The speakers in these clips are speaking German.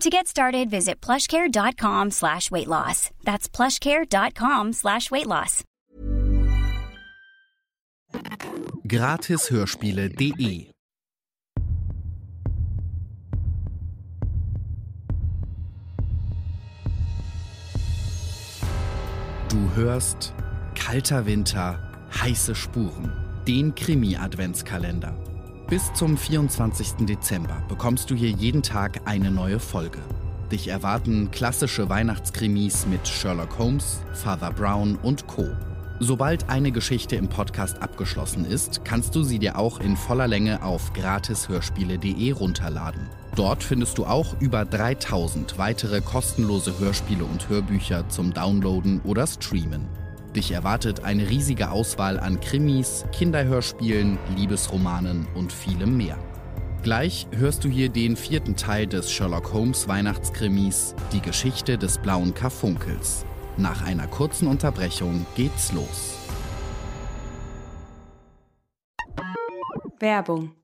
To get started, visit plushcare.com slash weight loss. That's plushcare.com slash weight loss. Gratishörspiele.de Du hörst Kalter Winter, heiße Spuren, den Krimi-Adventskalender. Bis zum 24. Dezember bekommst du hier jeden Tag eine neue Folge. Dich erwarten klassische Weihnachtskrimis mit Sherlock Holmes, Father Brown und Co. Sobald eine Geschichte im Podcast abgeschlossen ist, kannst du sie dir auch in voller Länge auf gratishörspiele.de runterladen. Dort findest du auch über 3000 weitere kostenlose Hörspiele und Hörbücher zum Downloaden oder Streamen. Dich erwartet eine riesige Auswahl an Krimis, Kinderhörspielen, Liebesromanen und vielem mehr. Gleich hörst du hier den vierten Teil des Sherlock Holmes Weihnachtskrimis, die Geschichte des blauen Karfunkels. Nach einer kurzen Unterbrechung geht's los. Werbung.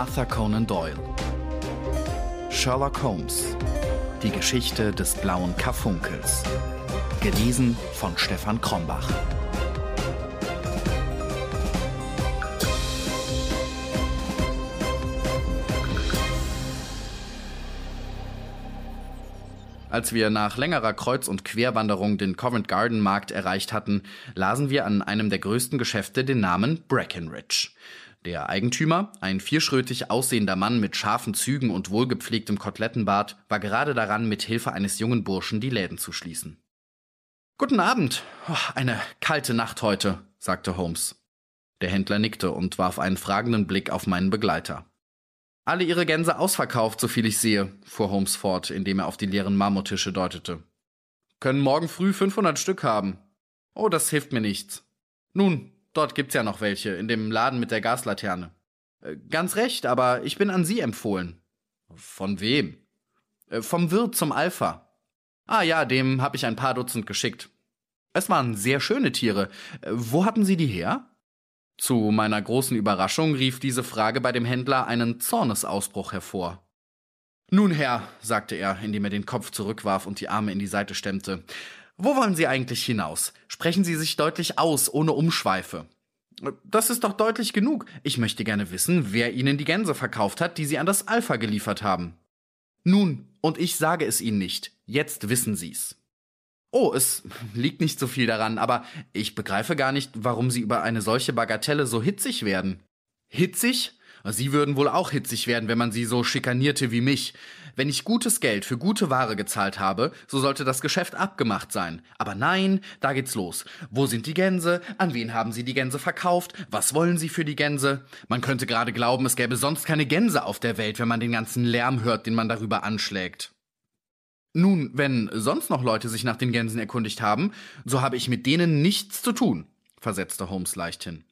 Arthur Conan Doyle. Sherlock Holmes. Die Geschichte des blauen Karfunkels. Gelesen von Stefan Krombach. Als wir nach längerer Kreuz- und Querwanderung den Covent Garden Markt erreicht hatten, lasen wir an einem der größten Geschäfte den Namen Breckenridge. Der Eigentümer, ein vierschrötig aussehender Mann mit scharfen Zügen und wohlgepflegtem Kotelettenbart, war gerade daran, mit Hilfe eines jungen Burschen die Läden zu schließen. Guten Abend. Oh, eine kalte Nacht heute, sagte Holmes. Der Händler nickte und warf einen fragenden Blick auf meinen Begleiter. Alle ihre Gänse ausverkauft, so viel ich sehe, fuhr Holmes fort, indem er auf die leeren Marmortische deutete. Können morgen früh 500 Stück haben. Oh, das hilft mir nichts. Nun, dort gibt's ja noch welche, in dem Laden mit der Gaslaterne. Äh, Ganz recht, aber ich bin an Sie empfohlen. Von wem? Äh, Vom Wirt zum Alpha. Ah ja, dem hab ich ein paar Dutzend geschickt. Es waren sehr schöne Tiere. Äh, Wo hatten Sie die her? Zu meiner großen Überraschung rief diese Frage bei dem Händler einen Zornesausbruch hervor. Nun, Herr, sagte er, indem er den Kopf zurückwarf und die Arme in die Seite stemmte, wo wollen Sie eigentlich hinaus? Sprechen Sie sich deutlich aus, ohne Umschweife. Das ist doch deutlich genug. Ich möchte gerne wissen, wer Ihnen die Gänse verkauft hat, die Sie an das Alpha geliefert haben. Nun, und ich sage es Ihnen nicht. Jetzt wissen Sie's. Oh, es liegt nicht so viel daran, aber ich begreife gar nicht, warum Sie über eine solche Bagatelle so hitzig werden. Hitzig? Sie würden wohl auch hitzig werden, wenn man sie so schikanierte wie mich. Wenn ich gutes Geld für gute Ware gezahlt habe, so sollte das Geschäft abgemacht sein. Aber nein, da geht's los. Wo sind die Gänse? An wen haben Sie die Gänse verkauft? Was wollen Sie für die Gänse? Man könnte gerade glauben, es gäbe sonst keine Gänse auf der Welt, wenn man den ganzen Lärm hört, den man darüber anschlägt. Nun, wenn sonst noch Leute sich nach den Gänsen erkundigt haben, so habe ich mit denen nichts zu tun, versetzte Holmes leichthin.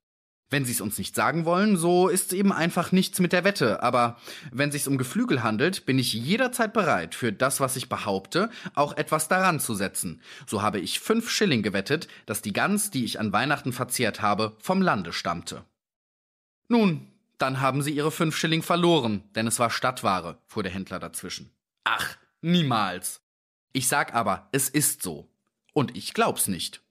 Wenn Sie es uns nicht sagen wollen, so ist eben einfach nichts mit der Wette. Aber wenn sich's um Geflügel handelt, bin ich jederzeit bereit, für das, was ich behaupte, auch etwas daran zu setzen. So habe ich fünf Schilling gewettet, dass die Gans, die ich an Weihnachten verzehrt habe, vom Lande stammte. Nun, dann haben Sie Ihre fünf Schilling verloren, denn es war Stadtware, fuhr der Händler dazwischen. Ach, niemals. Ich sag aber, es ist so. Und ich glaub's nicht.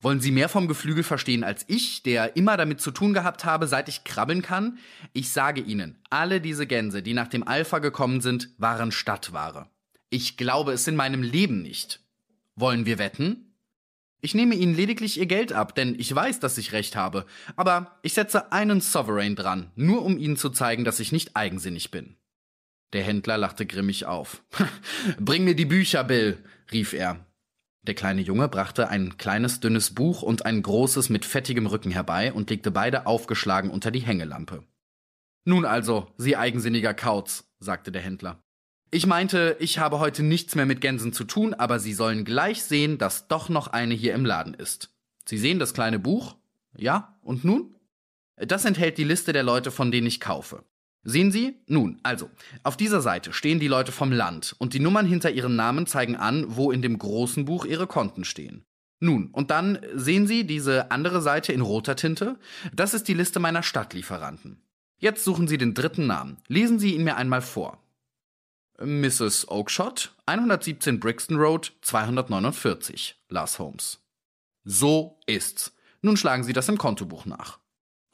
Wollen Sie mehr vom Geflügel verstehen als ich, der immer damit zu tun gehabt habe, seit ich krabbeln kann? Ich sage Ihnen, alle diese Gänse, die nach dem Alpha gekommen sind, waren Stadtware. Ich glaube es in meinem Leben nicht. Wollen wir wetten? Ich nehme Ihnen lediglich Ihr Geld ab, denn ich weiß, dass ich recht habe. Aber ich setze einen Sovereign dran, nur um Ihnen zu zeigen, dass ich nicht eigensinnig bin. Der Händler lachte grimmig auf. Bring mir die Bücher, Bill, rief er. Der kleine Junge brachte ein kleines dünnes Buch und ein großes mit fettigem Rücken herbei und legte beide aufgeschlagen unter die Hängelampe. Nun also, Sie eigensinniger Kauz, sagte der Händler. Ich meinte, ich habe heute nichts mehr mit Gänsen zu tun, aber Sie sollen gleich sehen, dass doch noch eine hier im Laden ist. Sie sehen das kleine Buch? Ja, und nun? Das enthält die Liste der Leute, von denen ich kaufe. Sehen Sie? Nun, also, auf dieser Seite stehen die Leute vom Land und die Nummern hinter ihren Namen zeigen an, wo in dem großen Buch ihre Konten stehen. Nun, und dann sehen Sie diese andere Seite in roter Tinte? Das ist die Liste meiner Stadtlieferanten. Jetzt suchen Sie den dritten Namen. Lesen Sie ihn mir einmal vor. Mrs. Oakshott, 117 Brixton Road, 249, las Holmes. So ist's. Nun schlagen Sie das im Kontobuch nach.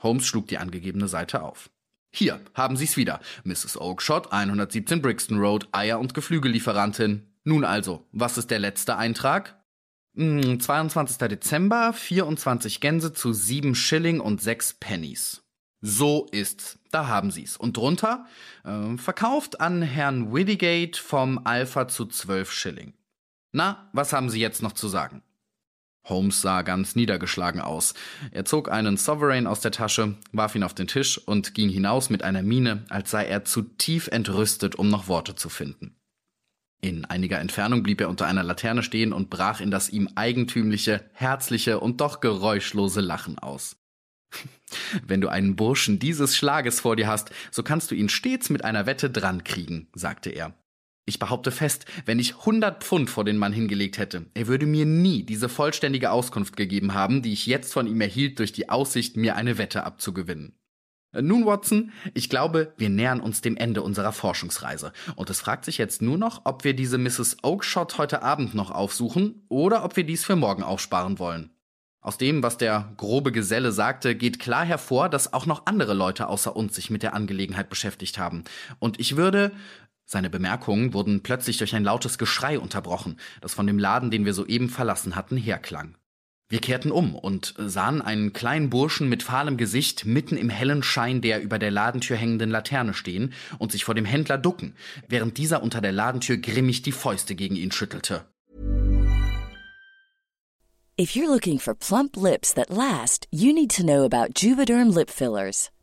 Holmes schlug die angegebene Seite auf. Hier haben Sie's wieder. Mrs. Oakshott, 117 Brixton Road, Eier- und Geflügellieferantin. Nun also, was ist der letzte Eintrag? 22. Hm, Dezember, 24 Gänse zu 7 Schilling und 6 Pennies. So ist's. Da haben Sie's. Und drunter? Äh, verkauft an Herrn Widdigate vom Alpha zu 12 Schilling. Na, was haben Sie jetzt noch zu sagen? Holmes sah ganz niedergeschlagen aus. Er zog einen Sovereign aus der Tasche, warf ihn auf den Tisch und ging hinaus mit einer Miene, als sei er zu tief entrüstet, um noch Worte zu finden. In einiger Entfernung blieb er unter einer Laterne stehen und brach in das ihm eigentümliche, herzliche und doch geräuschlose Lachen aus. Wenn du einen Burschen dieses Schlages vor dir hast, so kannst du ihn stets mit einer Wette drankriegen, sagte er. Ich behaupte fest, wenn ich 100 Pfund vor den Mann hingelegt hätte, er würde mir nie diese vollständige Auskunft gegeben haben, die ich jetzt von ihm erhielt durch die Aussicht, mir eine Wette abzugewinnen. Nun, Watson, ich glaube, wir nähern uns dem Ende unserer Forschungsreise. Und es fragt sich jetzt nur noch, ob wir diese Mrs. Oakshott heute Abend noch aufsuchen oder ob wir dies für morgen aufsparen wollen. Aus dem, was der grobe Geselle sagte, geht klar hervor, dass auch noch andere Leute außer uns sich mit der Angelegenheit beschäftigt haben. Und ich würde, seine Bemerkungen wurden plötzlich durch ein lautes Geschrei unterbrochen, das von dem Laden, den wir soeben verlassen hatten, herklang. Wir kehrten um und sahen einen kleinen Burschen mit fahlem Gesicht mitten im hellen Schein der über der Ladentür hängenden Laterne stehen und sich vor dem Händler ducken, während dieser unter der Ladentür grimmig die Fäuste gegen ihn schüttelte. If you're looking for plump lips that last, you need to know about Juvederm lip fillers.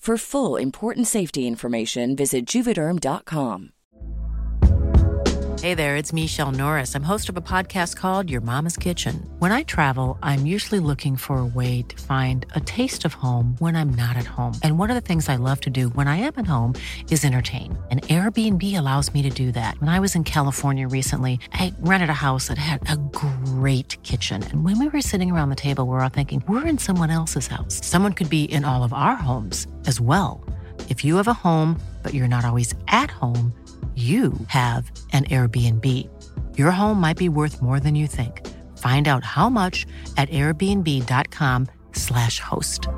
For full important safety information, visit juvederm.com. Hey there, it's Michelle Norris. I'm host of a podcast called Your Mama's Kitchen. When I travel, I'm usually looking for a way to find a taste of home when I'm not at home. And one of the things I love to do when I am at home is entertain. And Airbnb allows me to do that. When I was in California recently, I rented a house that had a great kitchen. And when we were sitting around the table, we we're all thinking, we're in someone else's house. Someone could be in all of our homes as well. If you have a home, but you're not always at home, you have an Airbnb. Your home might be worth more than you think. Find out how much at airbnb.com/slash host.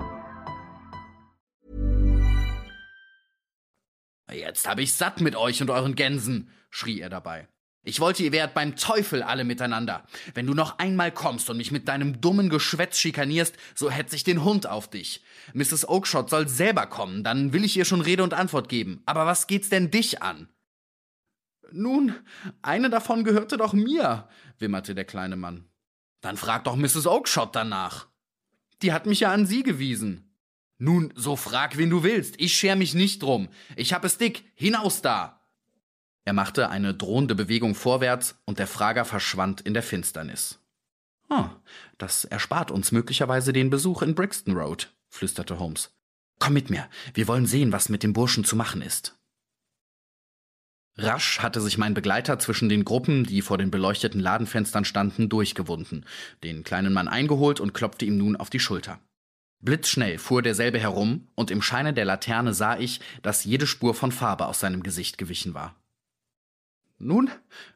Jetzt hab ich satt mit euch und euren Gänsen, schrie er dabei. Ich wollte, ihr wärt beim Teufel alle miteinander. Wenn du noch einmal kommst und mich mit deinem dummen Geschwätz schikanierst, so hetz ich den Hund auf dich. Mrs. Oakshot soll selber kommen, dann will ich ihr schon Rede und Antwort geben. Aber was geht's denn dich an? Nun, eine davon gehörte doch mir, wimmerte der kleine Mann. Dann frag doch Mrs. Oakshot danach. Die hat mich ja an Sie gewiesen. Nun, so frag, wen du willst. Ich scher mich nicht drum. Ich hab es dick. Hinaus da! Er machte eine drohende Bewegung vorwärts und der Frager verschwand in der Finsternis. Ah, das erspart uns möglicherweise den Besuch in Brixton Road, flüsterte Holmes. Komm mit mir, wir wollen sehen, was mit dem Burschen zu machen ist. Rasch hatte sich mein Begleiter zwischen den Gruppen, die vor den beleuchteten Ladenfenstern standen, durchgewunden, den kleinen Mann eingeholt und klopfte ihm nun auf die Schulter. Blitzschnell fuhr derselbe herum, und im Scheine der Laterne sah ich, dass jede Spur von Farbe aus seinem Gesicht gewichen war. Nun,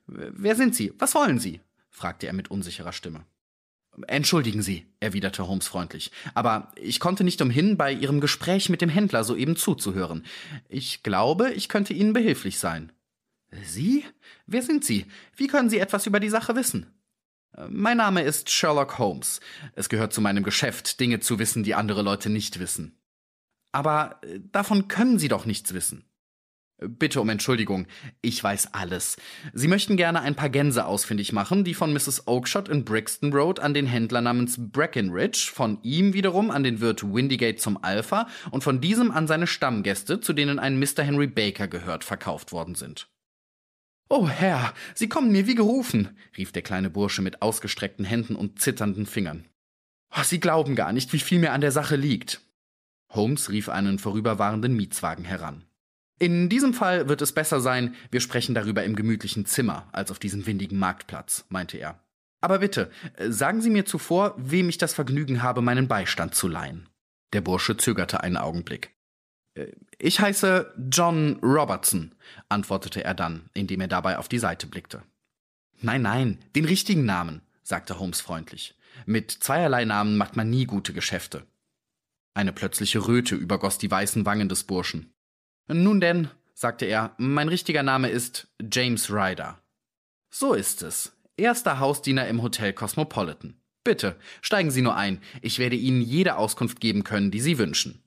wer sind Sie? Was wollen Sie? fragte er mit unsicherer Stimme. Entschuldigen Sie, erwiderte Holmes freundlich, aber ich konnte nicht umhin, bei Ihrem Gespräch mit dem Händler soeben zuzuhören. Ich glaube, ich könnte Ihnen behilflich sein. Sie? Wer sind Sie? Wie können Sie etwas über die Sache wissen? Mein Name ist Sherlock Holmes. Es gehört zu meinem Geschäft, Dinge zu wissen, die andere Leute nicht wissen. Aber äh, davon können Sie doch nichts wissen. Bitte um Entschuldigung, ich weiß alles. Sie möchten gerne ein paar Gänse ausfindig machen, die von Mrs. Oakshott in Brixton Road an den Händler namens Breckenridge, von ihm wiederum an den Wirt Windygate zum Alpha und von diesem an seine Stammgäste, zu denen ein Mr. Henry Baker gehört, verkauft worden sind. Oh Herr, Sie kommen mir wie gerufen, rief der kleine Bursche mit ausgestreckten Händen und zitternden Fingern. Oh, Sie glauben gar nicht, wie viel mir an der Sache liegt. Holmes rief einen vorüberfahrenden Mietswagen heran. In diesem Fall wird es besser sein, wir sprechen darüber im gemütlichen Zimmer als auf diesem windigen Marktplatz, meinte er. Aber bitte, sagen Sie mir zuvor, wem ich das Vergnügen habe, meinen Beistand zu leihen. Der Bursche zögerte einen Augenblick. Ich heiße John Robertson, antwortete er dann, indem er dabei auf die Seite blickte. Nein, nein, den richtigen Namen, sagte Holmes freundlich. Mit zweierlei Namen macht man nie gute Geschäfte. Eine plötzliche Röte übergoss die weißen Wangen des Burschen. Nun denn, sagte er, mein richtiger Name ist James Ryder. So ist es. Erster Hausdiener im Hotel Cosmopolitan. Bitte, steigen Sie nur ein. Ich werde Ihnen jede Auskunft geben können, die Sie wünschen.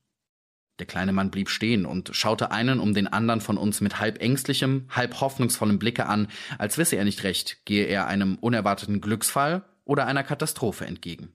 Der kleine Mann blieb stehen und schaute einen um den anderen von uns mit halb ängstlichem, halb hoffnungsvollem Blicke an, als wisse er nicht recht, gehe er einem unerwarteten Glücksfall oder einer Katastrophe entgegen.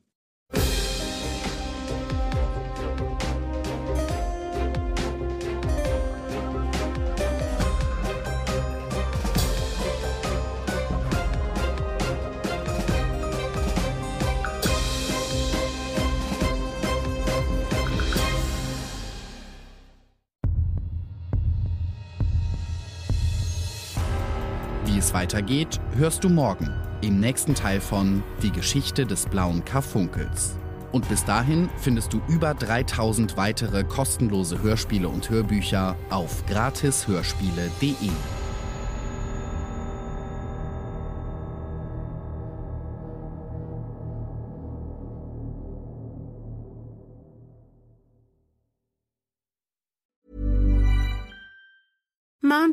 Weitergeht, hörst du morgen im nächsten Teil von Die Geschichte des blauen Karfunkels. Und bis dahin findest du über 3000 weitere kostenlose Hörspiele und Hörbücher auf gratishörspiele.de.